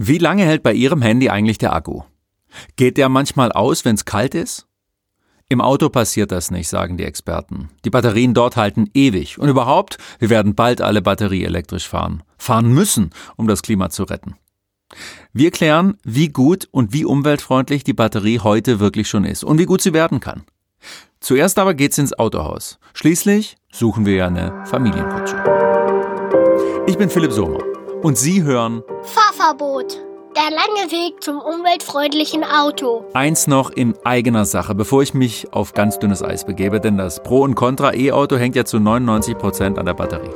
Wie lange hält bei Ihrem Handy eigentlich der Akku? Geht der manchmal aus, wenn es kalt ist? Im Auto passiert das nicht, sagen die Experten. Die Batterien dort halten ewig. Und überhaupt, wir werden bald alle batterieelektrisch fahren. Fahren müssen, um das Klima zu retten. Wir klären, wie gut und wie umweltfreundlich die Batterie heute wirklich schon ist und wie gut sie werden kann. Zuerst aber geht's ins Autohaus. Schließlich suchen wir ja eine Familienkutsche. Ich bin Philipp Sommer und Sie hören Fahrverbot. Der lange Weg zum umweltfreundlichen Auto. Eins noch in eigener Sache, bevor ich mich auf ganz dünnes Eis begebe, denn das Pro und Contra E-Auto hängt ja zu 99 Prozent an der Batterie.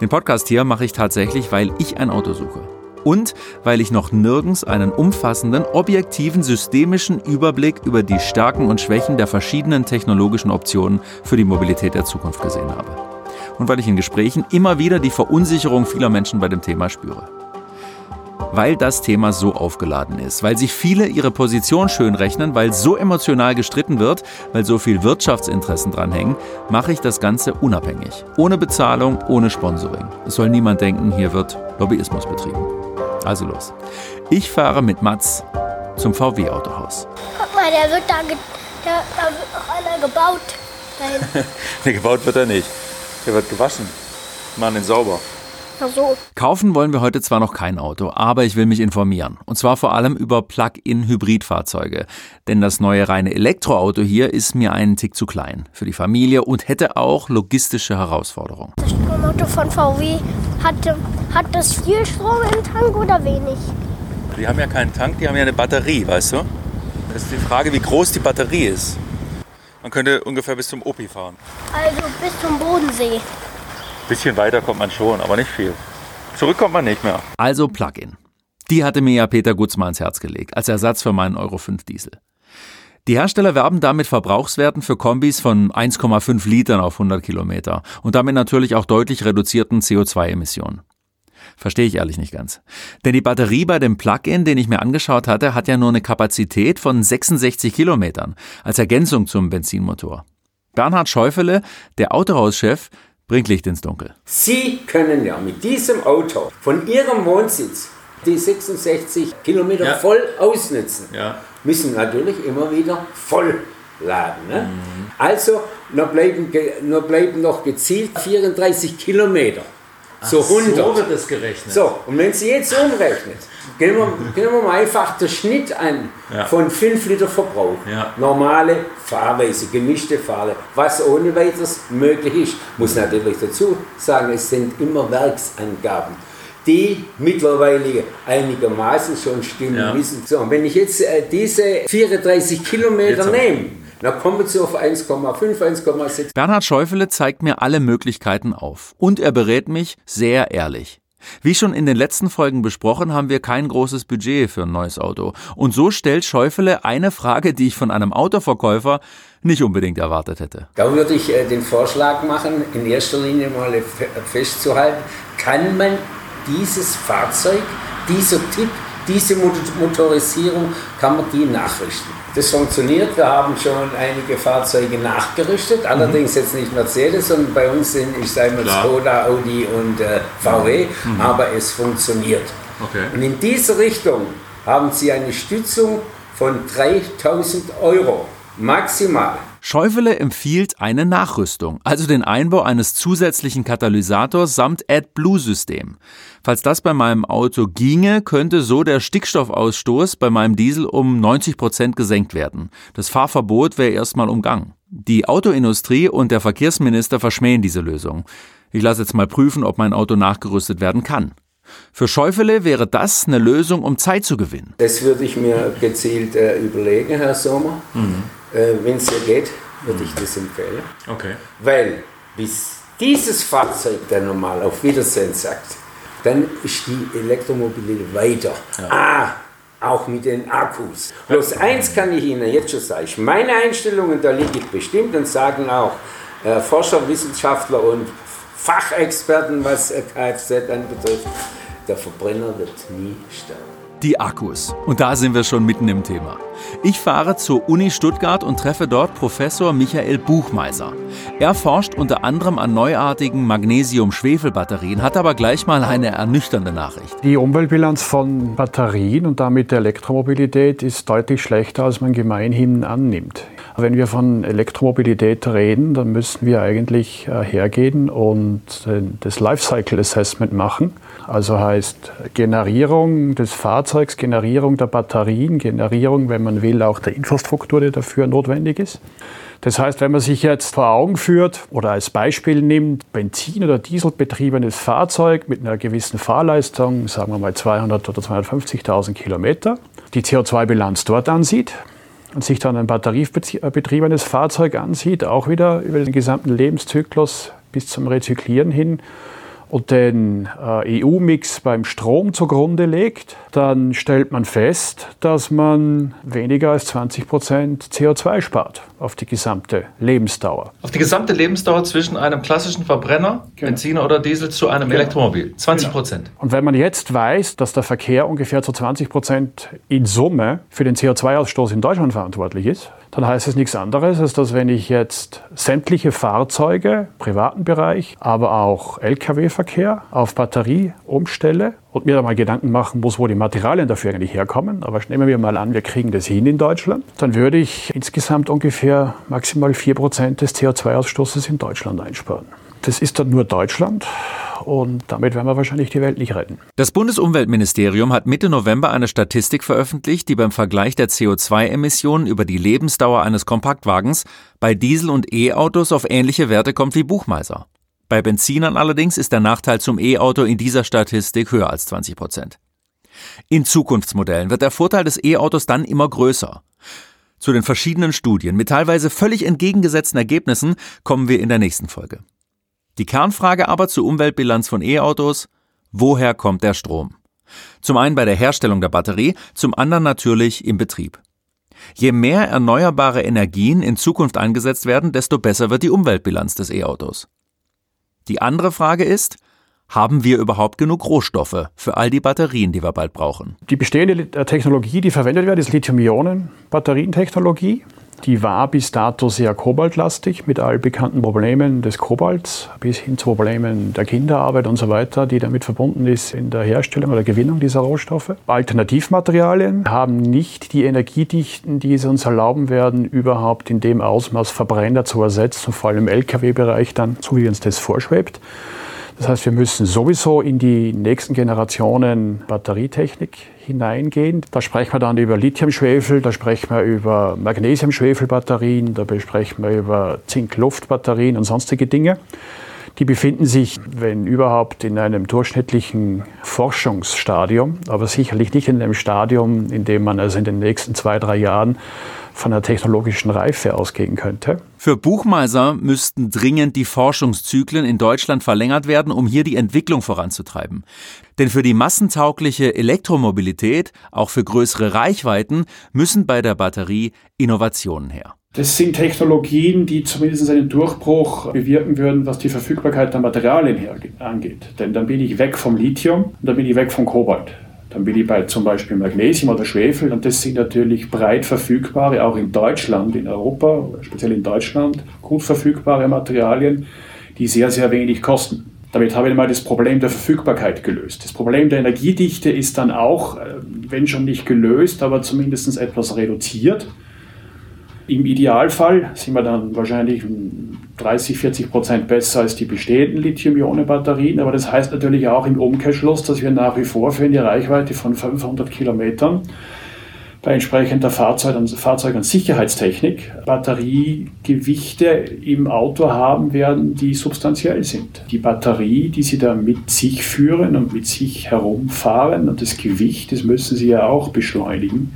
Den Podcast hier mache ich tatsächlich, weil ich ein Auto suche. Und weil ich noch nirgends einen umfassenden, objektiven, systemischen Überblick über die Stärken und Schwächen der verschiedenen technologischen Optionen für die Mobilität der Zukunft gesehen habe. Und weil ich in Gesprächen immer wieder die Verunsicherung vieler Menschen bei dem Thema spüre weil das Thema so aufgeladen ist, weil sich viele ihre Position schön rechnen, weil so emotional gestritten wird, weil so viel Wirtschaftsinteressen dranhängen, mache ich das Ganze unabhängig. Ohne Bezahlung, ohne Sponsoring. Es soll niemand denken, hier wird Lobbyismus betrieben. Also los. Ich fahre mit Mats zum VW-Autohaus. Guck mal, der wird da, ge der, da wird noch einer gebaut. nee, gebaut wird er nicht. Der wird gewaschen. Machen ihn sauber. So. Kaufen wollen wir heute zwar noch kein Auto, aber ich will mich informieren. Und zwar vor allem über Plug-in-Hybridfahrzeuge. Denn das neue reine Elektroauto hier ist mir einen Tick zu klein für die Familie und hätte auch logistische Herausforderungen. Das Stromauto von VW hat, hat das viel Strom im Tank oder wenig? Die haben ja keinen Tank, die haben ja eine Batterie, weißt du? Das ist die Frage, wie groß die Batterie ist. Man könnte ungefähr bis zum Opi fahren. Also bis zum Bodensee. Bisschen weiter kommt man schon, aber nicht viel. Zurück kommt man nicht mehr. Also Plug-in. Die hatte mir ja Peter Gutzmann ins Herz gelegt, als Ersatz für meinen Euro 5 Diesel. Die Hersteller werben damit Verbrauchswerten für Kombis von 1,5 Litern auf 100 Kilometer und damit natürlich auch deutlich reduzierten CO2-Emissionen. Verstehe ich ehrlich nicht ganz. Denn die Batterie bei dem Plug-in, den ich mir angeschaut hatte, hat ja nur eine Kapazität von 66 Kilometern als Ergänzung zum Benzinmotor. Bernhard Schäufele, der Autohauschef, bringt Licht ins Dunkel. Sie können ja mit diesem Auto von Ihrem Wohnsitz die 66 Kilometer ja. voll ausnutzen. Ja. Müssen natürlich immer wieder voll laden. Ne? Mhm. Also noch bleiben, noch bleiben noch gezielt 34 Kilometer. Ach, so 100. So wird das gerechnet. So, und wenn Sie jetzt umrechnet, gehen wir, gehen wir mal einfach den Schnitt an ja. von 5 Liter Verbrauch. Ja. Normale Fahrweise, gemischte Fahrweise, was ohne weiteres möglich ist. Muss natürlich dazu sagen, es sind immer Werksangaben die mittlerweile einigermaßen schon stimmen ja. müssen. So, wenn ich jetzt äh, diese 34 Kilometer nehme, dann kommen Sie auf 1,5, 1,6. Bernhard Schäufele zeigt mir alle Möglichkeiten auf und er berät mich sehr ehrlich. Wie schon in den letzten Folgen besprochen, haben wir kein großes Budget für ein neues Auto. Und so stellt Schäufele eine Frage, die ich von einem Autoverkäufer nicht unbedingt erwartet hätte. Da würde ich äh, den Vorschlag machen, in erster Linie mal festzuhalten, kann man dieses Fahrzeug, dieser Typ, diese Motorisierung, kann man die nachrichten? Das funktioniert. Wir haben schon einige Fahrzeuge nachgerüstet, allerdings mhm. jetzt nicht Mercedes, sondern bei uns sind, ich sage mal, Skoda, Audi und äh, VW, mhm. aber es funktioniert. Okay. Und in diese Richtung haben Sie eine Stützung von 3000 Euro maximal. Schäufele empfiehlt eine Nachrüstung, also den Einbau eines zusätzlichen Katalysators samt AdBlue-System. Falls das bei meinem Auto ginge, könnte so der Stickstoffausstoß bei meinem Diesel um 90 Prozent gesenkt werden. Das Fahrverbot wäre erstmal umgangen. Die Autoindustrie und der Verkehrsminister verschmähen diese Lösung. Ich lasse jetzt mal prüfen, ob mein Auto nachgerüstet werden kann. Für Schäufele wäre das eine Lösung, um Zeit zu gewinnen. Das würde ich mir gezielt äh, überlegen, Herr Sommer. Mhm. Äh, Wenn es ja geht, würde ich das empfehlen. Okay. Weil bis dieses Fahrzeug dann normal auf Wiedersehen sagt, dann ist die Elektromobilität weiter. Ja. Ah, auch mit den Akkus. Bloß eins kann ich Ihnen jetzt schon sagen. Meine Einstellungen, da liege ich bestimmt und sagen auch äh, Forscher, Wissenschaftler und Fachexperten, was Kfz anbetrifft, der Verbrenner wird nie sterben die Akkus. Und da sind wir schon mitten im Thema. Ich fahre zur Uni Stuttgart und treffe dort Professor Michael Buchmeiser. Er forscht unter anderem an neuartigen Magnesium-Schwefel-Batterien, hat aber gleich mal eine ernüchternde Nachricht. Die Umweltbilanz von Batterien und damit der Elektromobilität ist deutlich schlechter, als man gemeinhin annimmt. Wenn wir von Elektromobilität reden, dann müssen wir eigentlich äh, hergehen und äh, das Lifecycle Assessment machen. Also heißt Generierung des Fahrzeugs, Generierung der Batterien, Generierung, wenn man will, auch der Infrastruktur, die dafür notwendig ist. Das heißt, wenn man sich jetzt vor Augen führt oder als Beispiel nimmt, Benzin- oder Dieselbetriebenes Fahrzeug mit einer gewissen Fahrleistung, sagen wir mal 200.000 oder 250.000 Kilometer, die CO2-Bilanz dort ansieht, und sich dann ein batteriebetriebenes Fahrzeug ansieht, auch wieder über den gesamten Lebenszyklus bis zum Rezyklieren hin, und den äh, EU-Mix beim Strom zugrunde legt, dann stellt man fest, dass man weniger als 20 Prozent CO2 spart auf die gesamte Lebensdauer. Auf die gesamte Lebensdauer zwischen einem klassischen Verbrenner, genau. Benziner oder Diesel, zu einem genau. Elektromobil. 20 Prozent. Genau. Und wenn man jetzt weiß, dass der Verkehr ungefähr zu 20 Prozent in Summe für den CO2-Ausstoß in Deutschland verantwortlich ist, dann heißt es nichts anderes, als dass wenn ich jetzt sämtliche Fahrzeuge, privaten Bereich, aber auch Lkw-Verkehr auf Batterie umstelle und mir da mal Gedanken machen muss, wo die Materialien dafür eigentlich herkommen. Aber nehmen wir mal an, wir kriegen das hin in Deutschland. Dann würde ich insgesamt ungefähr maximal 4% des CO2-Ausstoßes in Deutschland einsparen. Das ist dann nur Deutschland und damit werden wir wahrscheinlich die Welt nicht retten. Das Bundesumweltministerium hat Mitte November eine Statistik veröffentlicht, die beim Vergleich der CO2-Emissionen über die Lebensdauer eines Kompaktwagens bei Diesel- und E-Autos auf ähnliche Werte kommt wie Buchmeiser. Bei Benzinern allerdings ist der Nachteil zum E-Auto in dieser Statistik höher als 20 Prozent. In Zukunftsmodellen wird der Vorteil des E-Autos dann immer größer. Zu den verschiedenen Studien mit teilweise völlig entgegengesetzten Ergebnissen kommen wir in der nächsten Folge. Die Kernfrage aber zur Umweltbilanz von E-Autos, woher kommt der Strom? Zum einen bei der Herstellung der Batterie, zum anderen natürlich im Betrieb. Je mehr erneuerbare Energien in Zukunft eingesetzt werden, desto besser wird die Umweltbilanz des E-Autos. Die andere Frage ist, haben wir überhaupt genug Rohstoffe für all die Batterien, die wir bald brauchen? Die bestehende Technologie, die verwendet wird, ist Lithium-Ionen-Batterientechnologie. Die war bis dato sehr kobaltlastig mit all bekannten Problemen des Kobalts bis hin zu Problemen der Kinderarbeit und so weiter, die damit verbunden ist in der Herstellung oder Gewinnung dieser Rohstoffe. Alternativmaterialien haben nicht die Energiedichten, die es uns erlauben werden, überhaupt in dem Ausmaß Verbrenner zu ersetzen, vor allem im Lkw-Bereich dann, so wie uns das vorschwebt. Das heißt, wir müssen sowieso in die nächsten Generationen Batterietechnik hineingehen. Da sprechen wir dann über Lithium-Schwefel, da sprechen wir über Magnesium-Schwefel-Batterien, da sprechen wir über Zink-Luft-Batterien und sonstige Dinge. Die befinden sich, wenn überhaupt, in einem durchschnittlichen Forschungsstadium, aber sicherlich nicht in einem Stadium, in dem man also in den nächsten zwei, drei Jahren von der technologischen Reife ausgehen könnte. Für Buchmeiser müssten dringend die Forschungszyklen in Deutschland verlängert werden, um hier die Entwicklung voranzutreiben. Denn für die massentaugliche Elektromobilität, auch für größere Reichweiten, müssen bei der Batterie Innovationen her. Das sind Technologien, die zumindest einen Durchbruch bewirken würden, was die Verfügbarkeit der Materialien angeht. Denn dann bin ich weg vom Lithium und dann bin ich weg vom Kobalt. Dann bin ich bei zum Beispiel Magnesium oder Schwefel und das sind natürlich breit verfügbare, auch in Deutschland, in Europa, speziell in Deutschland, gut verfügbare Materialien, die sehr, sehr wenig kosten. Damit habe ich mal das Problem der Verfügbarkeit gelöst. Das Problem der Energiedichte ist dann auch, äh, wenn schon nicht gelöst, aber zumindest etwas reduziert. Im Idealfall sind wir dann wahrscheinlich 30, 40 Prozent besser als die bestehenden Lithium-Ionen-Batterien. Aber das heißt natürlich auch im Umkehrschluss, dass wir nach wie vor für eine Reichweite von 500 Kilometern bei entsprechender Fahrzeug- und, Fahrzeug und Sicherheitstechnik Batteriegewichte im Auto haben werden, die substanziell sind. Die Batterie, die Sie da mit sich führen und mit sich herumfahren und das Gewicht, das müssen Sie ja auch beschleunigen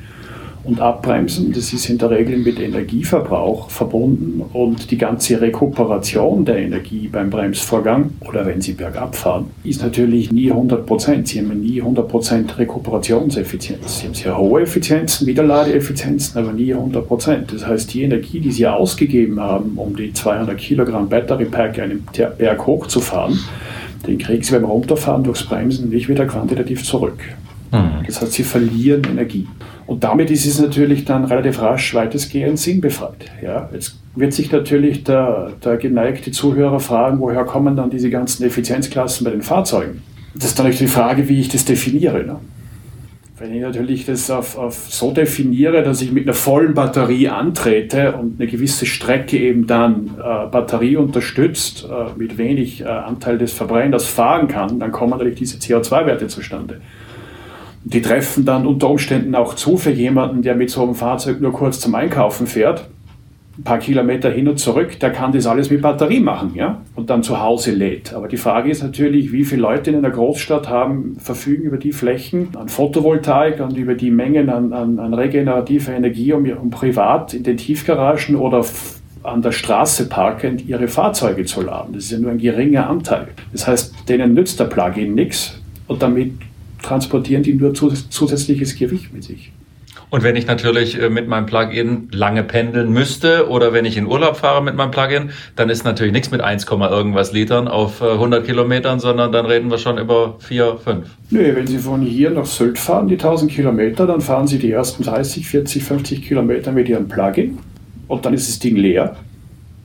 und abbremsen. Das ist in der Regel mit Energieverbrauch verbunden und die ganze Rekuperation der Energie beim Bremsvorgang oder wenn Sie bergab fahren, ist natürlich nie 100 Prozent. Sie haben nie 100 Prozent Rekuperationseffizienz. Sie haben sehr hohe Effizienzen, Wiederladeeffizienzen, aber nie 100 Prozent. Das heißt, die Energie, die Sie ausgegeben haben, um die 200 Kilogramm Battery Pack einen Berg hochzufahren, den kriegen sie beim Runterfahren durchs Bremsen nicht wieder quantitativ zurück. Mhm. Das heißt, sie verlieren Energie. Und damit ist es natürlich dann relativ rasch weitestgehend sinnbefreit. Ja, jetzt wird sich natürlich der, der geneigte Zuhörer fragen, woher kommen dann diese ganzen Effizienzklassen bei den Fahrzeugen? Das ist dann natürlich die Frage, wie ich das definiere. Ne? Wenn ich natürlich das auf, auf so definiere, dass ich mit einer vollen Batterie antrete und eine gewisse Strecke eben dann äh, Batterie unterstützt, äh, mit wenig äh, Anteil des Verbrenners fahren kann, dann kommen natürlich diese CO2-Werte zustande. Die treffen dann unter Umständen auch zu für jemanden, der mit so einem Fahrzeug nur kurz zum Einkaufen fährt ein paar Kilometer hin und zurück, der kann das alles mit Batterie machen, ja, und dann zu Hause lädt. Aber die Frage ist natürlich, wie viele Leute in einer Großstadt haben, verfügen über die Flächen an Photovoltaik und über die Mengen an, an, an regenerativer Energie, um, um privat in den Tiefgaragen oder an der Straße parkend ihre Fahrzeuge zu laden. Das ist ja nur ein geringer Anteil. Das heißt, denen nützt der Plugin nichts und damit transportieren die nur zusätzliches Gewicht mit sich. Und wenn ich natürlich äh, mit meinem Plugin lange pendeln müsste oder wenn ich in Urlaub fahre mit meinem Plugin, dann ist natürlich nichts mit 1, irgendwas Litern auf 100 äh, Kilometern, sondern dann reden wir schon über 4, 5. Nö, wenn Sie von hier nach Sylt fahren, die 1000 Kilometer, dann fahren Sie die ersten 30, 40, 50 Kilometer mit Ihrem Plugin und dann ist das Ding leer.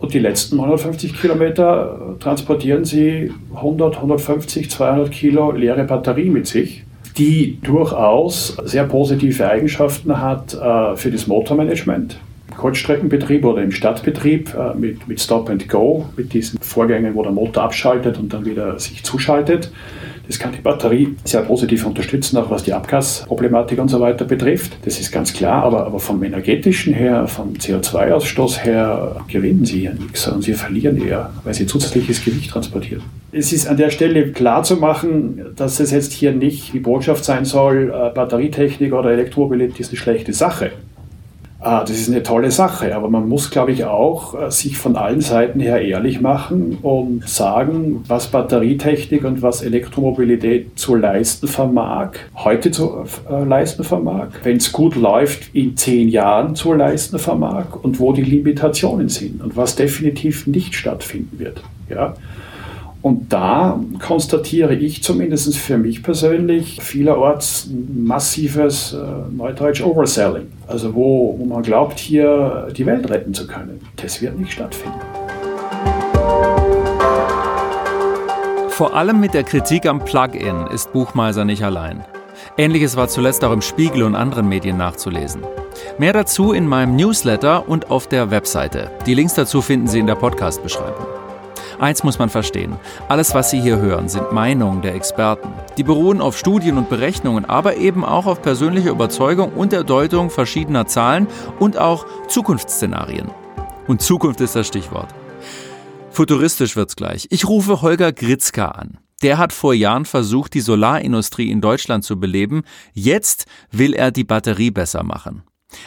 Und die letzten 150 Kilometer äh, transportieren Sie 100, 150, 200 Kilo leere Batterie mit sich die durchaus sehr positive Eigenschaften hat äh, für das Motormanagement. Kurzstreckenbetrieb oder im Stadtbetrieb äh, mit, mit Stop and Go, mit diesen Vorgängen, wo der Motor abschaltet und dann wieder sich zuschaltet. Das kann die Batterie sehr positiv unterstützen, auch was die Abgasproblematik und so weiter betrifft. Das ist ganz klar, aber, aber vom energetischen her, vom CO2-Ausstoß her gewinnen sie hier nichts, sondern sie verlieren eher, weil sie zusätzliches Gewicht transportieren. Es ist an der Stelle klar zu machen, dass es jetzt hier nicht die Botschaft sein soll, äh, Batterietechnik oder Elektromobilität ist eine schlechte Sache. Ah, das ist eine tolle Sache, aber man muss, glaube ich, auch äh, sich von allen Seiten her ehrlich machen und sagen, was Batterietechnik und was Elektromobilität zu leisten vermag, heute zu äh, leisten vermag, wenn es gut läuft, in zehn Jahren zu leisten vermag und wo die Limitationen sind und was definitiv nicht stattfinden wird. Ja? Und da konstatiere ich zumindest für mich persönlich vielerorts massives äh, Neudeutsch Overselling. Also wo, wo man glaubt, hier die Welt retten zu können. Das wird nicht stattfinden. Vor allem mit der Kritik am Plugin ist Buchmeiser nicht allein. Ähnliches war zuletzt auch im Spiegel und anderen Medien nachzulesen. Mehr dazu in meinem Newsletter und auf der Webseite. Die Links dazu finden Sie in der Podcast-Beschreibung. Eins muss man verstehen. Alles, was Sie hier hören, sind Meinungen der Experten. Die beruhen auf Studien und Berechnungen, aber eben auch auf persönlicher Überzeugung und der Deutung verschiedener Zahlen und auch Zukunftsszenarien. Und Zukunft ist das Stichwort. Futuristisch wird's gleich. Ich rufe Holger Gritzka an. Der hat vor Jahren versucht, die Solarindustrie in Deutschland zu beleben. Jetzt will er die Batterie besser machen.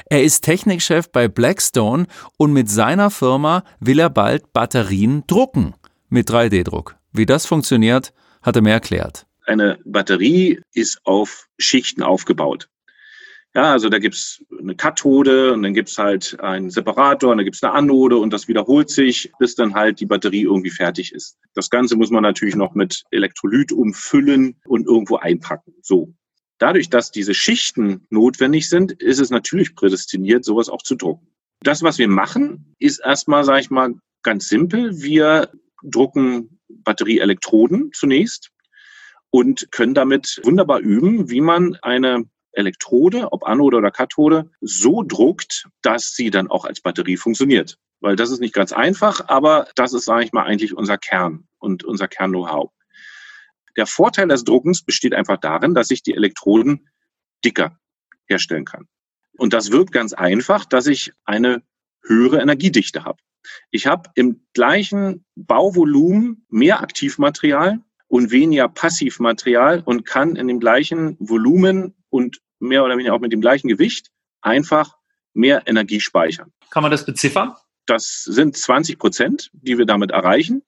Er ist Technikchef bei Blackstone und mit seiner Firma will er bald Batterien drucken mit 3D-Druck. Wie das funktioniert, hat er mir erklärt. Eine Batterie ist auf Schichten aufgebaut. Ja, also da gibt's eine Kathode und dann gibt's halt einen Separator und dann gibt's eine Anode und das wiederholt sich, bis dann halt die Batterie irgendwie fertig ist. Das Ganze muss man natürlich noch mit Elektrolyt umfüllen und irgendwo einpacken. So. Dadurch, dass diese Schichten notwendig sind, ist es natürlich prädestiniert, sowas auch zu drucken. Das, was wir machen, ist erstmal, sage ich mal, ganz simpel. Wir drucken Batterieelektroden zunächst und können damit wunderbar üben, wie man eine Elektrode, ob Anode oder Kathode, so druckt, dass sie dann auch als Batterie funktioniert. Weil das ist nicht ganz einfach, aber das ist, sage ich mal, eigentlich unser Kern und unser Kern-Know-how. Der Vorteil des Druckens besteht einfach darin, dass ich die Elektroden dicker herstellen kann. Und das wirkt ganz einfach, dass ich eine höhere Energiedichte habe. Ich habe im gleichen Bauvolumen mehr Aktivmaterial und weniger Passivmaterial und kann in dem gleichen Volumen und mehr oder weniger auch mit dem gleichen Gewicht einfach mehr Energie speichern. Kann man das beziffern? Das sind 20 Prozent, die wir damit erreichen.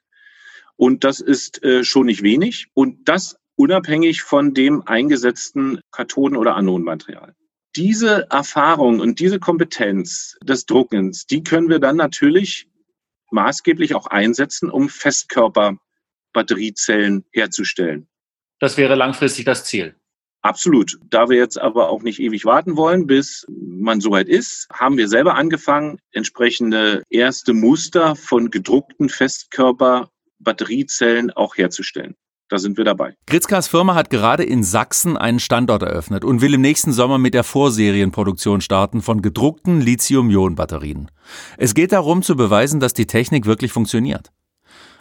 Und das ist äh, schon nicht wenig. Und das unabhängig von dem eingesetzten Kathoden- oder Anodenmaterial. Diese Erfahrung und diese Kompetenz des Druckens, die können wir dann natürlich maßgeblich auch einsetzen, um Festkörper Batteriezellen herzustellen. Das wäre langfristig das Ziel. Absolut. Da wir jetzt aber auch nicht ewig warten wollen, bis man soweit ist, haben wir selber angefangen, entsprechende erste Muster von gedruckten Festkörper-Batteriezellen auch herzustellen. Da sind wir dabei. Gritzkas Firma hat gerade in Sachsen einen Standort eröffnet und will im nächsten Sommer mit der Vorserienproduktion starten von gedruckten Lithium-Ionen-Batterien. Es geht darum zu beweisen, dass die Technik wirklich funktioniert.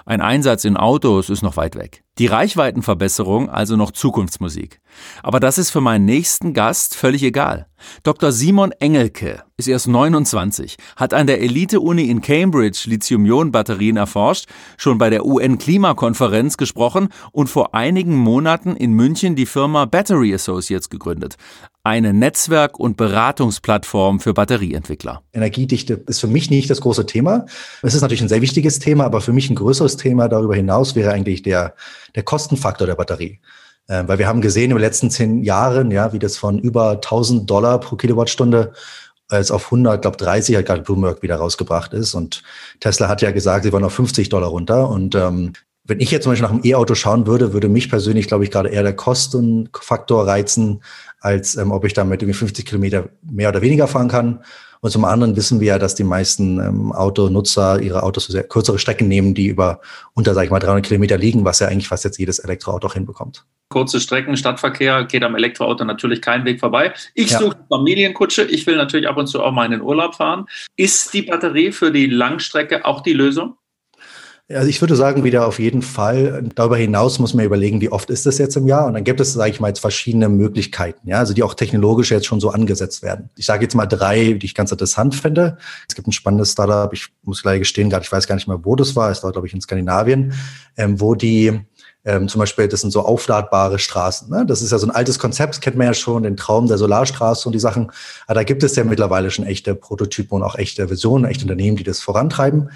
Ein Einsatz in Autos ist noch weit weg. Die Reichweitenverbesserung also noch Zukunftsmusik. Aber das ist für meinen nächsten Gast völlig egal. Dr. Simon Engelke ist erst 29, hat an der Elite-Uni in Cambridge Lithium-Ionen-Batterien erforscht, schon bei der UN-Klimakonferenz gesprochen und vor einigen Monaten in München die Firma Battery Associates gegründet. Eine Netzwerk- und Beratungsplattform für Batterieentwickler. Energiedichte ist für mich nicht das große Thema. Es ist natürlich ein sehr wichtiges Thema, aber für mich ein größeres Thema darüber hinaus wäre eigentlich der, der Kostenfaktor der Batterie. Äh, weil wir haben gesehen in den letzten zehn Jahren, ja, wie das von über 1000 Dollar pro Kilowattstunde als auf 100, glaube 30 hat gerade Bloomberg wieder rausgebracht ist. Und Tesla hat ja gesagt, sie wollen auf 50 Dollar runter. Und ähm, wenn ich jetzt zum Beispiel nach einem E-Auto schauen würde, würde mich persönlich, glaube ich, gerade eher der Kostenfaktor reizen, als ähm, ob ich damit irgendwie 50 Kilometer mehr oder weniger fahren kann. Und zum anderen wissen wir ja, dass die meisten ähm, Autonutzer ihre Autos sehr kürzere Strecken nehmen, die über unter, sag ich mal, 300 Kilometer liegen, was ja eigentlich fast jetzt jedes Elektroauto auch hinbekommt. Kurze Strecken, Stadtverkehr geht am Elektroauto natürlich kein Weg vorbei. Ich ja. suche Familienkutsche. Ich will natürlich ab und zu auch mal in den Urlaub fahren. Ist die Batterie für die Langstrecke auch die Lösung? Also ich würde sagen, wieder auf jeden Fall. Darüber hinaus muss man überlegen, wie oft ist das jetzt im Jahr? Und dann gibt es, sage ich mal, jetzt verschiedene Möglichkeiten, ja, also die auch technologisch jetzt schon so angesetzt werden. Ich sage jetzt mal drei, die ich ganz interessant finde. Es gibt ein spannendes Startup, ich muss gleich gestehen, gerade ich weiß gar nicht mehr, wo das war. Es war, glaube ich, in Skandinavien, ähm, wo die ähm, zum Beispiel, das sind so aufladbare Straßen. Ne? Das ist ja so ein altes Konzept, kennt man ja schon, den Traum der Solarstraße und die Sachen. Aber da gibt es ja mittlerweile schon echte Prototypen und auch echte Visionen, echte Unternehmen, die das vorantreiben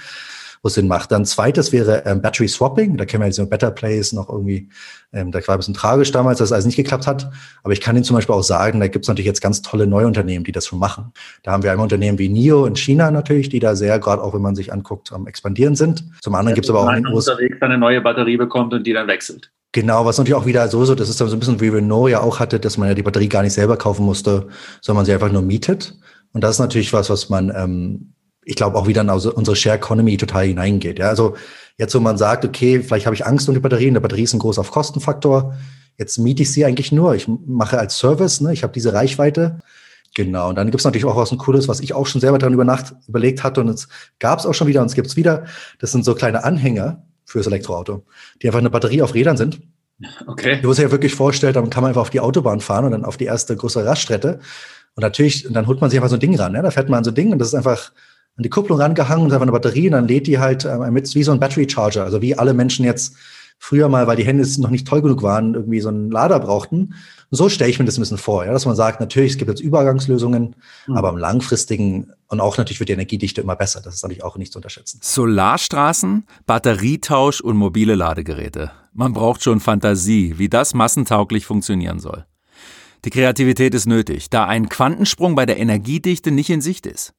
wo es Sinn macht. Dann zweites wäre ähm, Battery Swapping. Da kennen wir diese Better Place noch irgendwie. Ähm, da war ein bisschen tragisch damals, dass es alles nicht geklappt hat. Aber ich kann Ihnen zum Beispiel auch sagen, da gibt es natürlich jetzt ganz tolle neue Unternehmen, die das schon machen. Da haben wir einmal Unternehmen wie NIO in China natürlich, die da sehr, gerade auch wenn man sich anguckt, am expandieren sind. Zum anderen ja, gibt es aber auch in unterwegs eine neue Batterie bekommt und die dann wechselt. Genau, was natürlich auch wieder so, so, das ist dann so ein bisschen wie Renault ja auch hatte, dass man ja die Batterie gar nicht selber kaufen musste, sondern man sie einfach nur mietet. Und das ist natürlich was, was man ähm, ich glaube, auch wieder in unsere Share Economy total hineingeht. Ja, also jetzt, wo man sagt, okay, vielleicht habe ich Angst um die Batterien, der Batterie ist ein großer Kostenfaktor. Jetzt miete ich sie eigentlich nur. Ich mache als Service, ne? ich habe diese Reichweite. Genau, und dann gibt es natürlich auch was ein Cooles, was ich auch schon selber dran über Nacht überlegt hatte und es gab es auch schon wieder und es gibt es wieder. Das sind so kleine Anhänger fürs Elektroauto, die einfach eine Batterie auf Rädern sind. Okay. Du musst dir ja wirklich vorstellen, dann kann man einfach auf die Autobahn fahren und dann auf die erste größere Raststätte. Und natürlich, und dann holt man sich einfach so ein Ding ran. Ja? Da fährt man an so ein Ding und das ist einfach an die Kupplung rangehangen und einfach eine Batterie und dann lädt die halt äh, mit wie so ein Battery Charger. Also wie alle Menschen jetzt früher mal, weil die Hände noch nicht toll genug waren, irgendwie so einen Lader brauchten. Und so stelle ich mir das ein bisschen vor, ja, dass man sagt, natürlich, es gibt jetzt Übergangslösungen, mhm. aber im langfristigen und auch natürlich wird die Energiedichte immer besser. Das ist natürlich auch nicht zu unterschätzen. Solarstraßen, Batterietausch und mobile Ladegeräte. Man braucht schon Fantasie, wie das massentauglich funktionieren soll. Die Kreativität ist nötig, da ein Quantensprung bei der Energiedichte nicht in Sicht ist.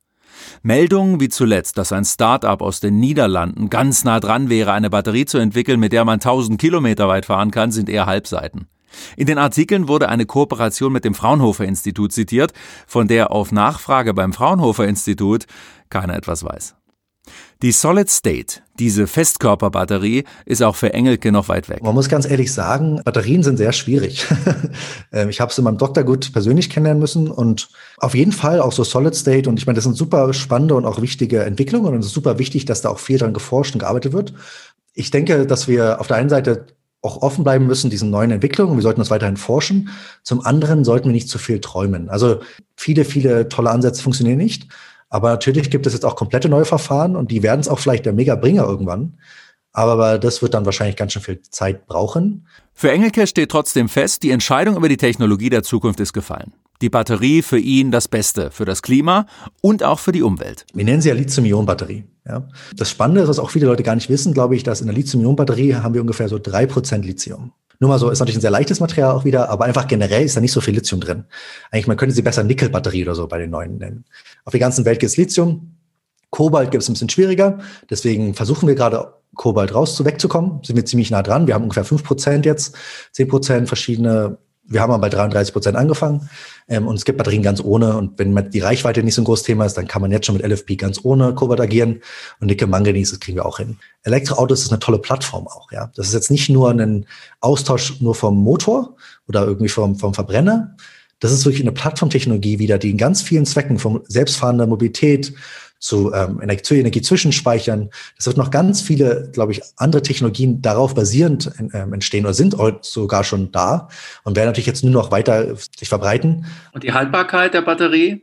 Meldungen wie zuletzt, dass ein Start-up aus den Niederlanden ganz nah dran wäre, eine Batterie zu entwickeln, mit der man 1000 Kilometer weit fahren kann, sind eher Halbseiten. In den Artikeln wurde eine Kooperation mit dem Fraunhofer Institut zitiert, von der auf Nachfrage beim Fraunhofer Institut keiner etwas weiß. Die Solid State, diese Festkörperbatterie, ist auch für Engelke noch weit weg. Man muss ganz ehrlich sagen, Batterien sind sehr schwierig. Ähm, ich habe in meinem Doktor gut persönlich kennenlernen müssen und auf jeden Fall auch so Solid State. Und ich meine, das sind super spannende und auch wichtige Entwicklungen und es ist super wichtig, dass da auch viel dran geforscht und gearbeitet wird. Ich denke, dass wir auf der einen Seite auch offen bleiben müssen, diesen neuen Entwicklungen. Wir sollten das weiterhin forschen. Zum anderen sollten wir nicht zu viel träumen. Also viele, viele tolle Ansätze funktionieren nicht. Aber natürlich gibt es jetzt auch komplette neue Verfahren und die werden es auch vielleicht der Mega-Bringer irgendwann. Aber das wird dann wahrscheinlich ganz schön viel Zeit brauchen. Für Engelke steht trotzdem fest, die Entscheidung über die Technologie der Zukunft ist gefallen. Die Batterie für ihn das Beste, für das Klima und auch für die Umwelt. Wir nennen sie ja Lithium-Ionen-Batterie. Ja. Das Spannende ist, was auch viele Leute gar nicht wissen, glaube ich, dass in der Lithium-Ionen-Batterie haben wir ungefähr so drei Prozent Lithium. Nur mal so, ist natürlich ein sehr leichtes Material auch wieder, aber einfach generell ist da nicht so viel Lithium drin. Eigentlich, man könnte sie besser Nickelbatterie oder so bei den neuen nennen. Auf der ganzen Welt gibt es Lithium. Kobalt gibt es ein bisschen schwieriger. Deswegen versuchen wir gerade Kobalt raus zu wegzukommen. Sind wir ziemlich nah dran. Wir haben ungefähr fünf Prozent jetzt, zehn Prozent verschiedene. Wir haben aber bei 33 Prozent angefangen. Ähm, und es gibt Batterien ganz ohne. Und wenn die Reichweite nicht so ein großes Thema ist, dann kann man jetzt schon mit LFP ganz ohne Kobalt agieren. Und Nickel Manganese, das kriegen wir auch hin. Elektroautos ist eine tolle Plattform auch, ja. Das ist jetzt nicht nur ein Austausch nur vom Motor oder irgendwie vom, vom Verbrenner. Das ist wirklich eine Plattformtechnologie wieder, die in ganz vielen Zwecken, von selbstfahrender Mobilität zu, ähm, zu Energiezwischenspeichern. Es wird noch ganz viele, glaube ich, andere Technologien darauf basierend ähm, entstehen oder sind sogar schon da und werden natürlich jetzt nur noch weiter sich verbreiten. Und die Haltbarkeit der Batterie?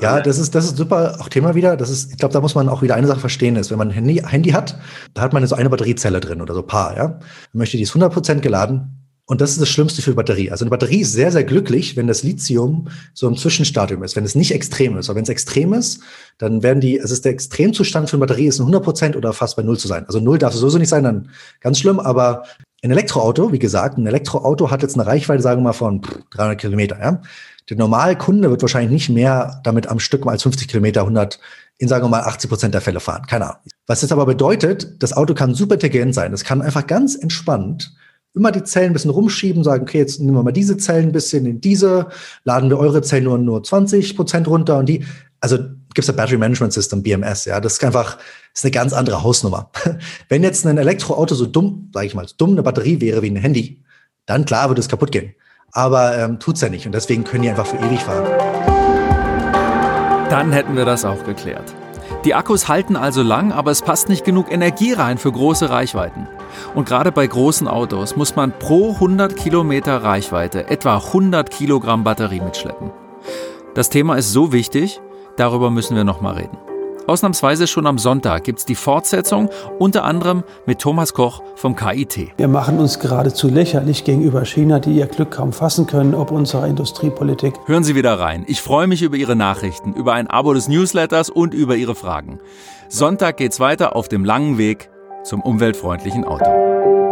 Ja, das ist, das ist super auch Thema wieder. Das ist, ich glaube, da muss man auch wieder eine Sache verstehen, ist, wenn man ein Handy, Handy hat, da hat man so eine Batteriezelle drin oder so ein paar, ja. Man möchte die ist 100% geladen, und das ist das Schlimmste für Batterie. Also eine Batterie ist sehr, sehr glücklich, wenn das Lithium so im Zwischenstadium ist, wenn es nicht extrem ist. Aber wenn es extrem ist, dann werden die, also ist der Extremzustand für eine Batterie ist ein 100 Prozent oder fast bei Null zu sein. Also Null darf es sowieso nicht sein, dann ganz schlimm. Aber ein Elektroauto, wie gesagt, ein Elektroauto hat jetzt eine Reichweite, sagen wir mal, von 300 Kilometer. Ja? Der normale Kunde wird wahrscheinlich nicht mehr damit am Stück mal als 50 Kilometer, 100 in sagen wir mal 80 Prozent der Fälle fahren. Keine Ahnung. Was das aber bedeutet, das Auto kann super intelligent sein. Es kann einfach ganz entspannt immer die Zellen ein bisschen rumschieben, sagen, okay, jetzt nehmen wir mal diese Zellen ein bisschen in diese, laden wir eure Zellen nur, nur 20 Prozent runter und die, also gibt es ja Battery Management System, BMS, ja, das ist einfach, ist eine ganz andere Hausnummer. Wenn jetzt ein Elektroauto so dumm, sage ich mal, so dumm eine Batterie wäre wie ein Handy, dann klar würde es kaputt gehen. Aber ähm, tut's ja nicht und deswegen können die einfach für ewig fahren. Dann hätten wir das auch geklärt. Die Akkus halten also lang, aber es passt nicht genug Energie rein für große Reichweiten. Und gerade bei großen Autos muss man pro 100 Kilometer Reichweite etwa 100 Kilogramm Batterie mitschleppen. Das Thema ist so wichtig, darüber müssen wir nochmal reden. Ausnahmsweise schon am Sonntag gibt es die Fortsetzung, unter anderem mit Thomas Koch vom KIT. Wir machen uns geradezu lächerlich gegenüber China, die ihr Glück kaum fassen können, ob unserer Industriepolitik. Hören Sie wieder rein. Ich freue mich über Ihre Nachrichten, über ein Abo des Newsletters und über Ihre Fragen. Sonntag geht's weiter auf dem langen Weg zum umweltfreundlichen Auto.